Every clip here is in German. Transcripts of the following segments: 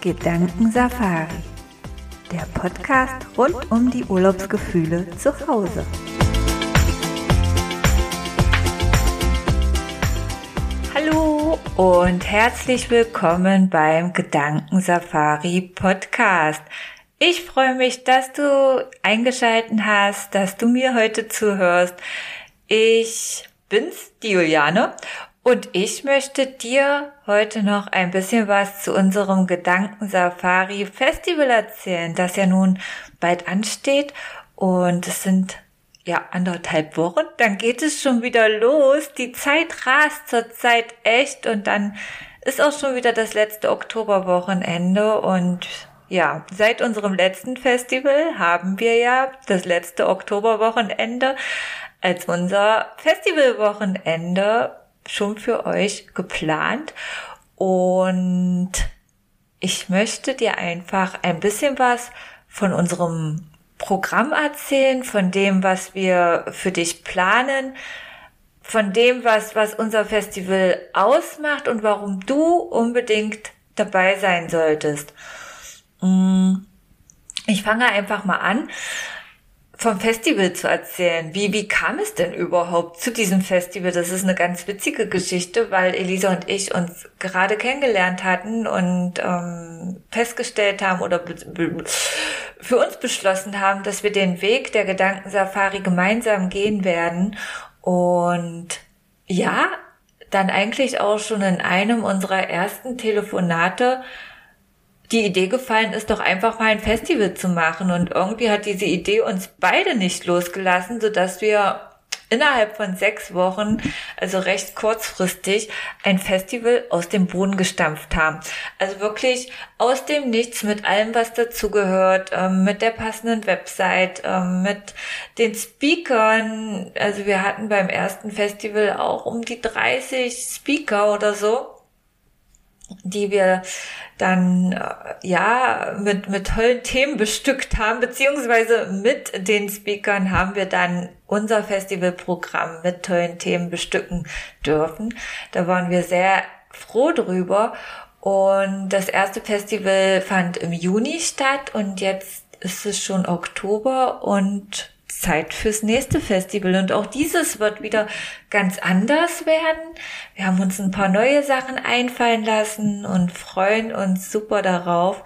Gedankensafari, der Podcast rund um die Urlaubsgefühle zu Hause. Hallo und herzlich willkommen beim Gedankensafari Podcast. Ich freue mich, dass du eingeschalten hast, dass du mir heute zuhörst. Ich bin's, die Juliane, und ich möchte dir heute noch ein bisschen was zu unserem Gedankensafari Festival erzählen, das ja nun bald ansteht. Und es sind ja anderthalb Wochen. Dann geht es schon wieder los. Die Zeit rast zurzeit echt und dann ist auch schon wieder das letzte Oktoberwochenende und ja, seit unserem letzten Festival haben wir ja das letzte Oktoberwochenende als unser Festivalwochenende schon für euch geplant und ich möchte dir einfach ein bisschen was von unserem Programm erzählen, von dem, was wir für dich planen, von dem, was, was unser Festival ausmacht und warum du unbedingt dabei sein solltest. Mm, ich fange einfach mal an vom Festival zu erzählen. Wie, wie kam es denn überhaupt zu diesem Festival? Das ist eine ganz witzige Geschichte, weil Elisa und ich uns gerade kennengelernt hatten und ähm, festgestellt haben oder für uns beschlossen haben, dass wir den Weg der Gedankensafari gemeinsam gehen werden. Und ja, dann eigentlich auch schon in einem unserer ersten Telefonate die Idee gefallen ist, doch einfach mal ein Festival zu machen. Und irgendwie hat diese Idee uns beide nicht losgelassen, sodass wir innerhalb von sechs Wochen, also recht kurzfristig, ein Festival aus dem Boden gestampft haben. Also wirklich aus dem Nichts mit allem, was dazugehört, ähm, mit der passenden Website, ähm, mit den Speakern. Also wir hatten beim ersten Festival auch um die 30 Speaker oder so die wir dann äh, ja mit mit tollen Themen bestückt haben, beziehungsweise mit den Speakern haben wir dann unser Festivalprogramm mit tollen Themen bestücken dürfen. Da waren wir sehr froh drüber. Und das erste Festival fand im Juni statt und jetzt ist es schon Oktober und Zeit fürs nächste Festival. Und auch dieses wird wieder ganz anders werden. Wir haben uns ein paar neue Sachen einfallen lassen und freuen uns super darauf.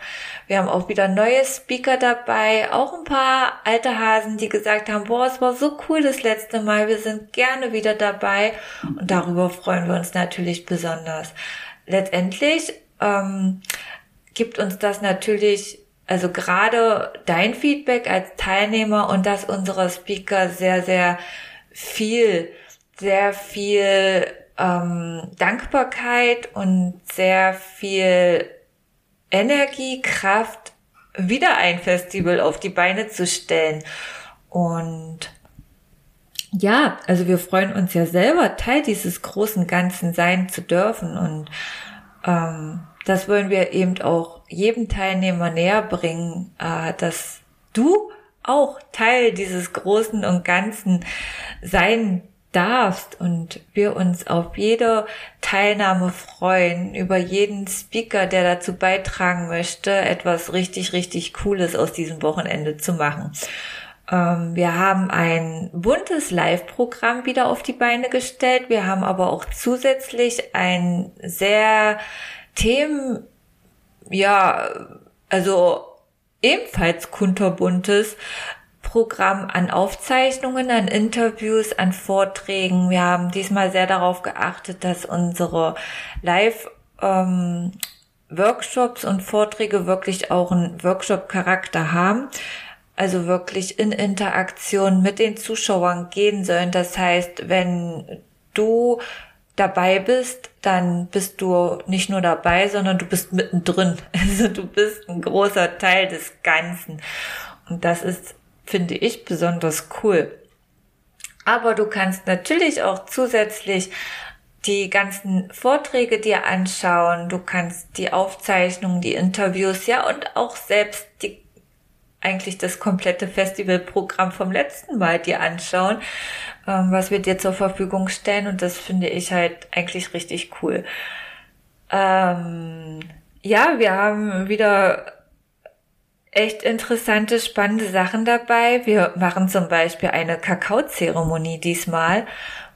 Wir haben auch wieder neue Speaker dabei, auch ein paar alte Hasen, die gesagt haben, boah, es war so cool das letzte Mal, wir sind gerne wieder dabei und darüber freuen wir uns natürlich besonders. Letztendlich ähm, gibt uns das natürlich also gerade dein Feedback als Teilnehmer und das unserer Speaker sehr, sehr viel, sehr viel ähm, Dankbarkeit und sehr viel Energie, Kraft, wieder ein Festival auf die Beine zu stellen. Und ja, also wir freuen uns ja selber, Teil dieses großen Ganzen sein zu dürfen. Und ähm, das wollen wir eben auch jedem Teilnehmer näher bringen, äh, dass du auch Teil dieses Großen und Ganzen sein darfst und wir uns auf jede Teilnahme freuen, über jeden Speaker, der dazu beitragen möchte, etwas richtig, richtig Cooles aus diesem Wochenende zu machen. Ähm, wir haben ein buntes Live-Programm wieder auf die Beine gestellt. Wir haben aber auch zusätzlich ein sehr Themen, ja, also ebenfalls kunterbuntes Programm an Aufzeichnungen, an Interviews, an Vorträgen. Wir haben diesmal sehr darauf geachtet, dass unsere Live ähm, Workshops und Vorträge wirklich auch einen Workshop-Charakter haben. Also wirklich in Interaktion mit den Zuschauern gehen sollen. Das heißt, wenn du dabei bist, dann bist du nicht nur dabei, sondern du bist mittendrin. Also du bist ein großer Teil des Ganzen. Und das ist, finde ich, besonders cool. Aber du kannst natürlich auch zusätzlich die ganzen Vorträge dir anschauen. Du kannst die Aufzeichnungen, die Interviews, ja, und auch selbst die eigentlich das komplette Festivalprogramm vom letzten Mal dir anschauen, ähm, was wir dir zur Verfügung stellen. Und das finde ich halt eigentlich richtig cool. Ähm, ja, wir haben wieder echt interessante, spannende Sachen dabei. Wir machen zum Beispiel eine Kakaozeremonie diesmal.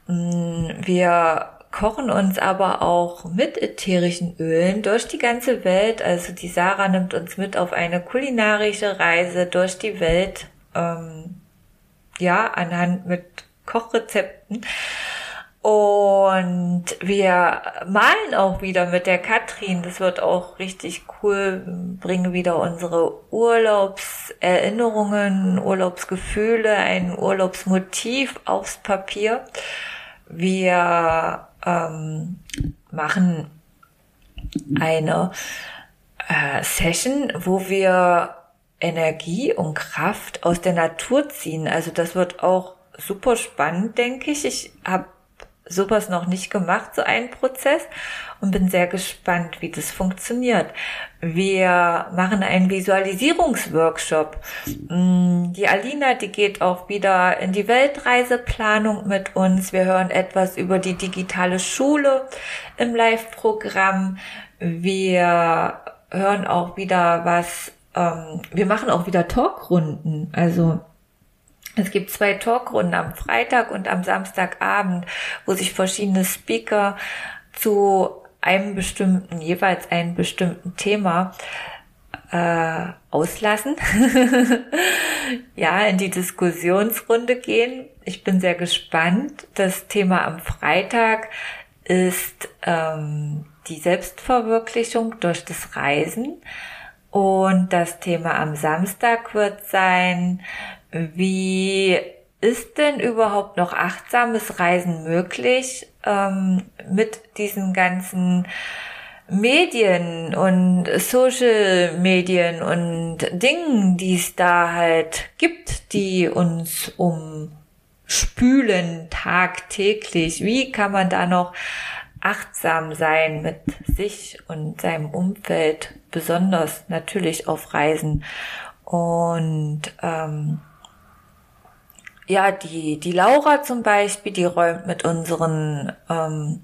Mm, wir kochen uns aber auch mit ätherischen Ölen durch die ganze Welt. Also die Sarah nimmt uns mit auf eine kulinarische Reise durch die Welt. Ähm, ja, anhand mit Kochrezepten. Und wir malen auch wieder mit der Katrin. Das wird auch richtig cool. Bringen wieder unsere Urlaubserinnerungen, Urlaubsgefühle, ein Urlaubsmotiv aufs Papier. Wir ähm, machen eine äh, Session, wo wir Energie und Kraft aus der Natur ziehen. Also das wird auch super spannend, denke ich. Ich habe sowas noch nicht gemacht, so einen Prozess, und bin sehr gespannt, wie das funktioniert. Wir machen einen Visualisierungsworkshop. Mm, die Alina, die geht auch wieder in die Weltreiseplanung mit uns. Wir hören etwas über die digitale Schule im Live-Programm. Wir hören auch wieder was, ähm, wir machen auch wieder Talkrunden. Also es gibt zwei Talkrunden am Freitag und am Samstagabend, wo sich verschiedene Speaker zu einem bestimmten, jeweils einem bestimmten Thema äh, auslassen. ja, in die Diskussionsrunde gehen. Ich bin sehr gespannt. Das Thema am Freitag ist ähm, die Selbstverwirklichung durch das Reisen. Und das Thema am Samstag wird sein, wie ist denn überhaupt noch achtsames Reisen möglich ähm, mit diesen ganzen Medien und Social Medien und Dingen, die es da halt gibt, die uns umspülen tagtäglich? Wie kann man da noch achtsam sein mit sich und seinem Umfeld, besonders natürlich auf Reisen? Und ähm, ja, die, die Laura zum Beispiel, die räumt mit unseren, ähm,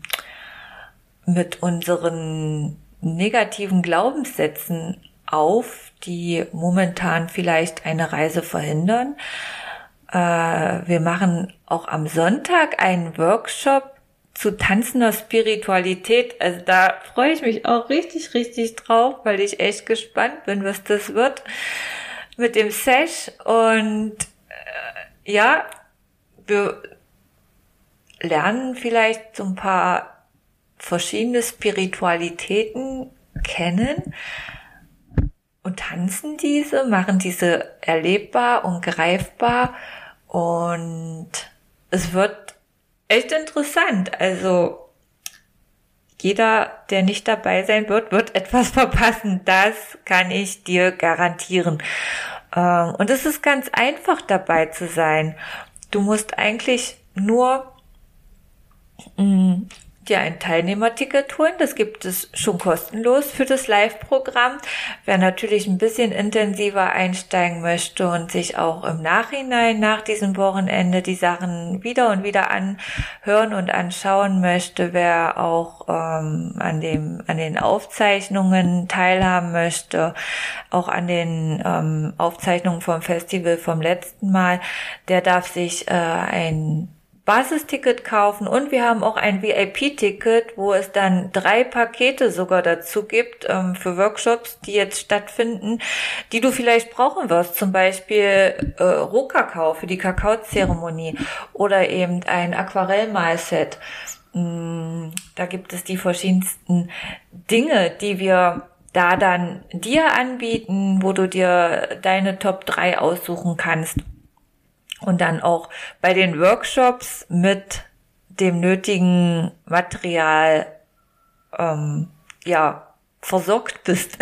mit unseren negativen Glaubenssätzen auf, die momentan vielleicht eine Reise verhindern. Äh, wir machen auch am Sonntag einen Workshop zu tanzender Spiritualität. Also da freue ich mich auch richtig, richtig drauf, weil ich echt gespannt bin, was das wird mit dem Sesh und ja, wir lernen vielleicht so ein paar verschiedene Spiritualitäten kennen und tanzen diese, machen diese erlebbar und greifbar und es wird echt interessant. Also jeder, der nicht dabei sein wird, wird etwas verpassen. Das kann ich dir garantieren. Ähm, und es ist ganz einfach dabei zu sein. Du musst eigentlich nur mm, dir ein Teilnehmerticket holen. Das gibt es schon kostenlos für das Live-Programm. Wer natürlich ein bisschen intensiver einsteigen möchte und sich auch im Nachhinein nach diesem Wochenende die Sachen wieder und wieder anhören und anschauen möchte, wer auch ähm, an dem an den Aufzeichnungen teilhaben möchte, auch an den ähm, Aufzeichnungen vom Festival vom letzten Mal, der darf sich äh, ein Basisticket kaufen und wir haben auch ein VIP-Ticket, wo es dann drei Pakete sogar dazu gibt ähm, für Workshops, die jetzt stattfinden, die du vielleicht brauchen wirst. Zum Beispiel äh, Rohkakao für die Kakaozeremonie oder eben ein Aquarellmalset. Mm, da gibt es die verschiedensten Dinge, die wir da dann dir anbieten, wo du dir deine Top 3 aussuchen kannst und dann auch bei den Workshops mit dem nötigen Material ähm, ja versorgt bist.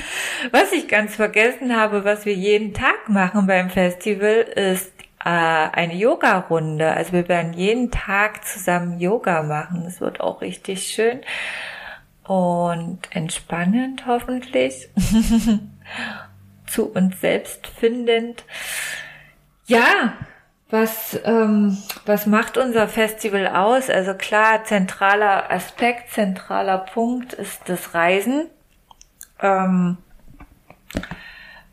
was ich ganz vergessen habe, was wir jeden Tag machen beim Festival, ist äh, eine Yoga-Runde. Also wir werden jeden Tag zusammen Yoga machen. Das wird auch richtig schön und entspannend hoffentlich. Zu uns selbst findend. Ja, was, ähm, was macht unser Festival aus? Also klar, zentraler Aspekt, zentraler Punkt ist das Reisen. ähm,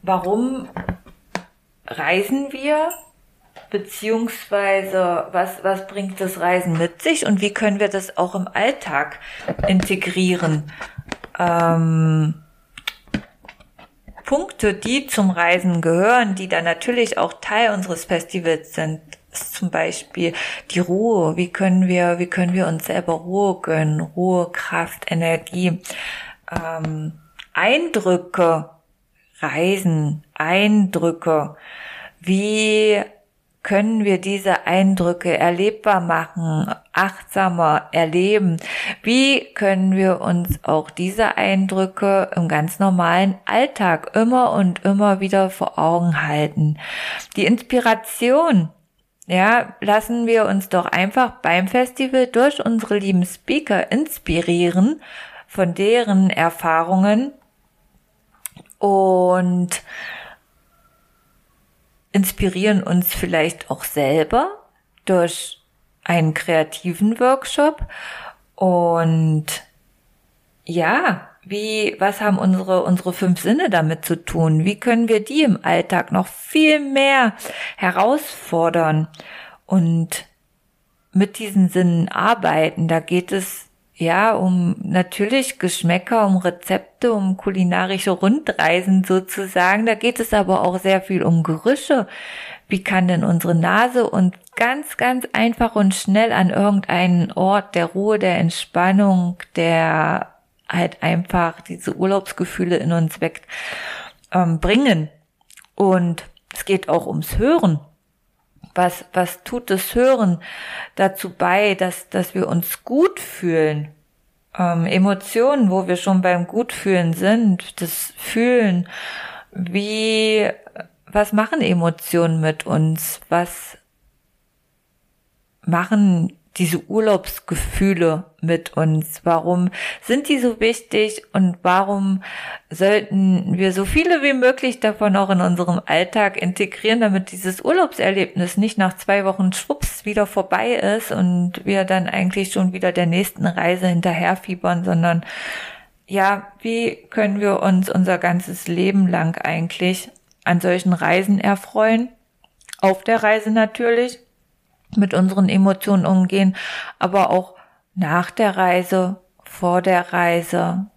warum reisen wir? Beziehungsweise was, was bringt das Reisen mit sich und wie können wir das auch im Alltag integrieren? Ähm, Punkte, die zum Reisen gehören, die dann natürlich auch Teil unseres Festivals sind, ist zum Beispiel die Ruhe. Wie können wir, wie können wir uns selber Ruhe gönnen? Ruhe, Kraft, Energie, ähm, Eindrücke, Reisen, Eindrücke. Wie können wir diese Eindrücke erlebbar machen, achtsamer erleben? Wie können wir uns auch diese Eindrücke im ganz normalen Alltag immer und immer wieder vor Augen halten? Die Inspiration, ja, lassen wir uns doch einfach beim Festival durch unsere lieben Speaker inspirieren von deren Erfahrungen und inspirieren uns vielleicht auch selber durch einen kreativen Workshop und ja, wie, was haben unsere, unsere fünf Sinne damit zu tun? Wie können wir die im Alltag noch viel mehr herausfordern und mit diesen Sinnen arbeiten? Da geht es ja um natürlich Geschmäcker, um Rezepte, um kulinarische Rundreisen sozusagen. Da geht es aber auch sehr viel um Gerüche. Wie kann denn unsere Nase uns ganz, ganz einfach und schnell an irgendeinen Ort der Ruhe, der Entspannung, der halt einfach diese Urlaubsgefühle in uns weckt, ähm, bringen. Und es geht auch ums Hören. Was, was tut das Hören dazu bei, dass, dass wir uns gut fühlen? Ähm, Emotionen, wo wir schon beim Gutfühlen sind, das Fühlen, wie, was machen Emotionen mit uns? Was machen diese Urlaubsgefühle mit uns? Warum sind die so wichtig und warum sollten wir so viele wie möglich davon auch in unserem Alltag integrieren, damit dieses Urlaubserlebnis nicht nach zwei Wochen schwupps wieder vorbei ist und wir dann eigentlich schon wieder der nächsten Reise hinterherfiebern, sondern ja, wie können wir uns unser ganzes Leben lang eigentlich an solchen Reisen erfreuen? Auf der Reise natürlich mit unseren Emotionen umgehen, aber auch nach der Reise, vor der Reise.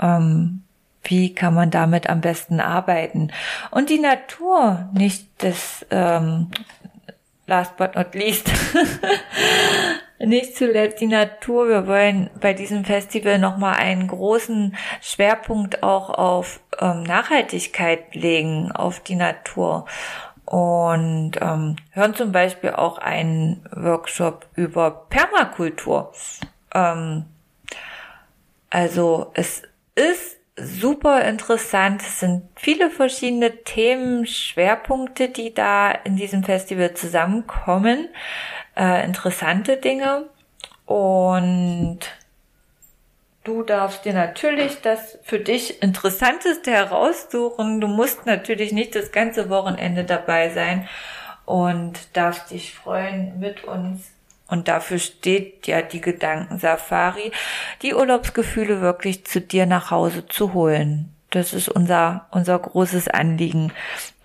Ähm, wie kann man damit am besten arbeiten? Und die Natur, nicht das ähm, last but not least, nicht zuletzt die Natur. Wir wollen bei diesem Festival nochmal einen großen Schwerpunkt auch auf ähm, Nachhaltigkeit legen, auf die Natur und ähm, hören zum Beispiel auch einen Workshop über Permakultur. Ähm, also es ist super interessant. Es sind viele verschiedene Themen, Schwerpunkte, die da in diesem Festival zusammenkommen. Äh, interessante Dinge. Und Du darfst dir natürlich das für dich Interessanteste heraussuchen. Du musst natürlich nicht das ganze Wochenende dabei sein und darfst dich freuen mit uns. Und dafür steht ja die Gedankensafari, die Urlaubsgefühle wirklich zu dir nach Hause zu holen. Das ist unser, unser großes Anliegen.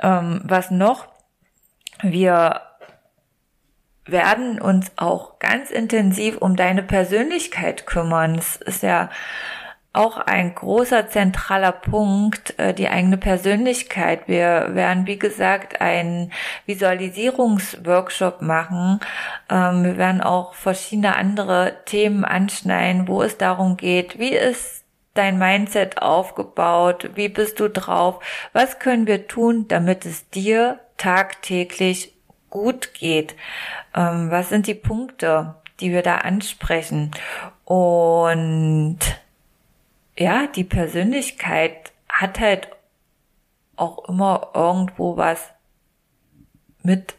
Ähm, was noch? Wir werden uns auch ganz intensiv um deine Persönlichkeit kümmern. Es ist ja auch ein großer zentraler Punkt, äh, die eigene Persönlichkeit. Wir werden, wie gesagt, einen Visualisierungsworkshop machen. Ähm, wir werden auch verschiedene andere Themen anschneiden, wo es darum geht, wie ist dein Mindset aufgebaut? Wie bist du drauf? Was können wir tun, damit es dir tagtäglich gut geht? Ähm, was sind die Punkte, die wir da ansprechen? Und ja, die Persönlichkeit hat halt auch immer irgendwo was mit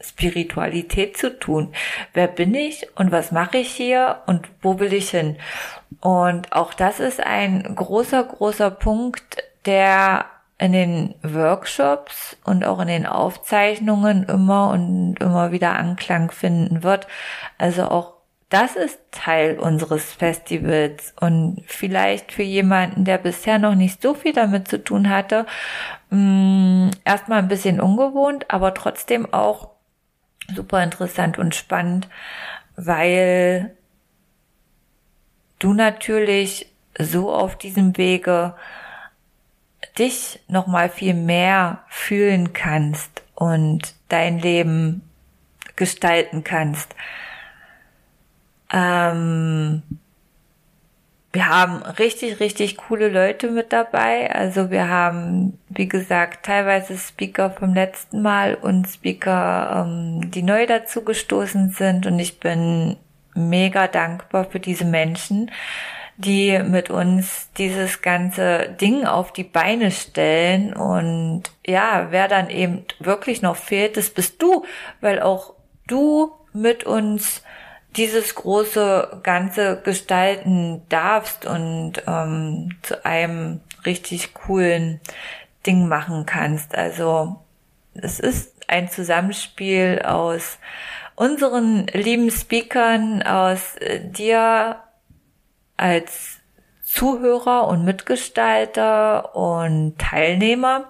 Spiritualität zu tun. Wer bin ich und was mache ich hier und wo will ich hin? Und auch das ist ein großer, großer Punkt, der in den Workshops und auch in den Aufzeichnungen immer und immer wieder Anklang finden wird. Also auch das ist Teil unseres Festivals und vielleicht für jemanden, der bisher noch nicht so viel damit zu tun hatte, mm, erstmal ein bisschen ungewohnt, aber trotzdem auch super interessant und spannend, weil du natürlich so auf diesem Wege dich noch mal viel mehr fühlen kannst und dein Leben gestalten kannst. Ähm, wir haben richtig, richtig coole Leute mit dabei. Also wir haben, wie gesagt, teilweise Speaker vom letzten Mal und Speaker, ähm, die neu dazu gestoßen sind. Und ich bin mega dankbar für diese Menschen, die mit uns dieses ganze Ding auf die Beine stellen. Und ja, wer dann eben wirklich noch fehlt, das bist du, weil auch du mit uns dieses große Ganze gestalten darfst und ähm, zu einem richtig coolen Ding machen kannst. Also es ist ein Zusammenspiel aus unseren lieben Speakern, aus äh, dir als Zuhörer und Mitgestalter und Teilnehmer.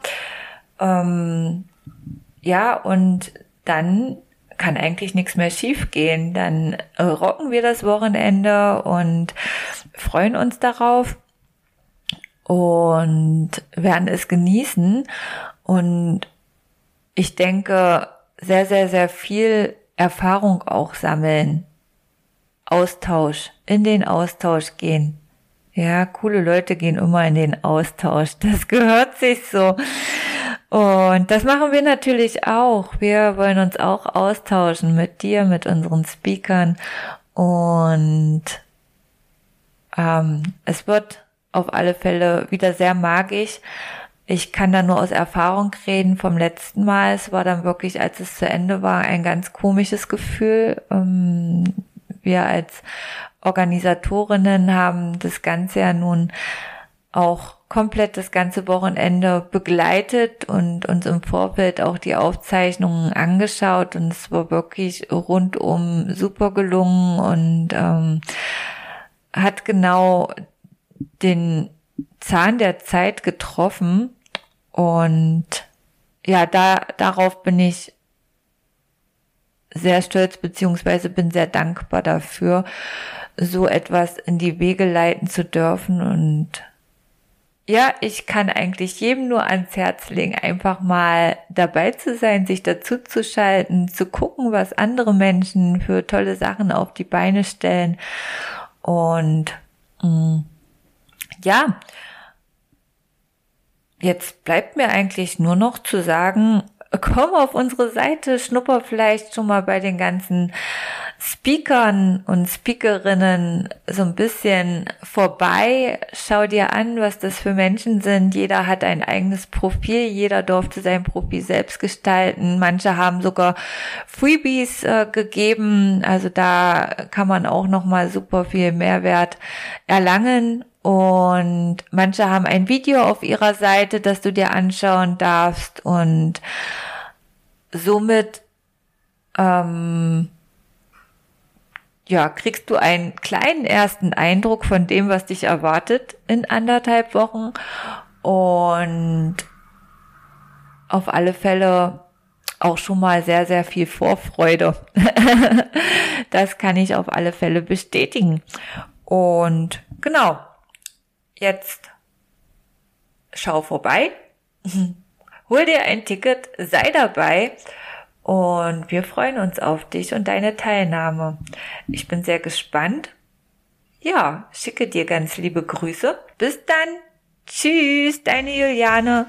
Ähm, ja, und dann kann eigentlich nichts mehr schiefgehen. Dann äh, rocken wir das Wochenende und freuen uns darauf und werden es genießen. Und ich denke, sehr, sehr, sehr viel Erfahrung auch sammeln. Austausch, in den Austausch gehen. Ja, coole Leute gehen immer in den Austausch. Das gehört sich so. Und das machen wir natürlich auch. Wir wollen uns auch austauschen mit dir, mit unseren Speakern. Und ähm, es wird auf alle Fälle wieder sehr magisch. Ich kann da nur aus Erfahrung reden vom letzten Mal. Es war dann wirklich, als es zu Ende war, ein ganz komisches Gefühl. Ähm, wir als Organisatorinnen haben das Ganze ja nun auch komplett das ganze Wochenende begleitet und uns im Vorfeld auch die Aufzeichnungen angeschaut. Und es war wirklich rundum super gelungen und ähm, hat genau den Zahn der Zeit getroffen. Und ja, da darauf bin ich sehr stolz beziehungsweise bin sehr dankbar dafür, so etwas in die Wege leiten zu dürfen und ja, ich kann eigentlich jedem nur ans Herz legen, einfach mal dabei zu sein, sich dazu zu schalten, zu gucken, was andere Menschen für tolle Sachen auf die Beine stellen. Und mh, mm, ja, jetzt bleibt mir eigentlich nur noch zu sagen, komm auf unsere Seite, schnupper vielleicht schon mal bei den ganzen Speakern und Speakerinnen so ein bisschen vorbei. Schau dir an, was das für Menschen sind. Jeder hat ein eigenes Profil. Jeder durfte sein Profil selbst gestalten. Manche haben sogar Freebies äh, gegeben. Also da kann man auch noch mal super viel Mehrwert erlangen. Und manche haben ein Video auf ihrer Seite, das du dir anschauen darfst. Und somit ähm, ja, kriegst du einen kleinen ersten Eindruck von dem, was dich erwartet in anderthalb Wochen und auf alle Fälle auch schon mal sehr, sehr viel Vorfreude. das kann ich auf alle Fälle bestätigen. Und genau, jetzt schau vorbei, hol dir ein Ticket, sei dabei und wir freuen uns auf dich und deine Teilnahme. Ich bin sehr gespannt. Ja, schicke dir ganz liebe Grüße. Bis dann. Tschüss, deine Juliane.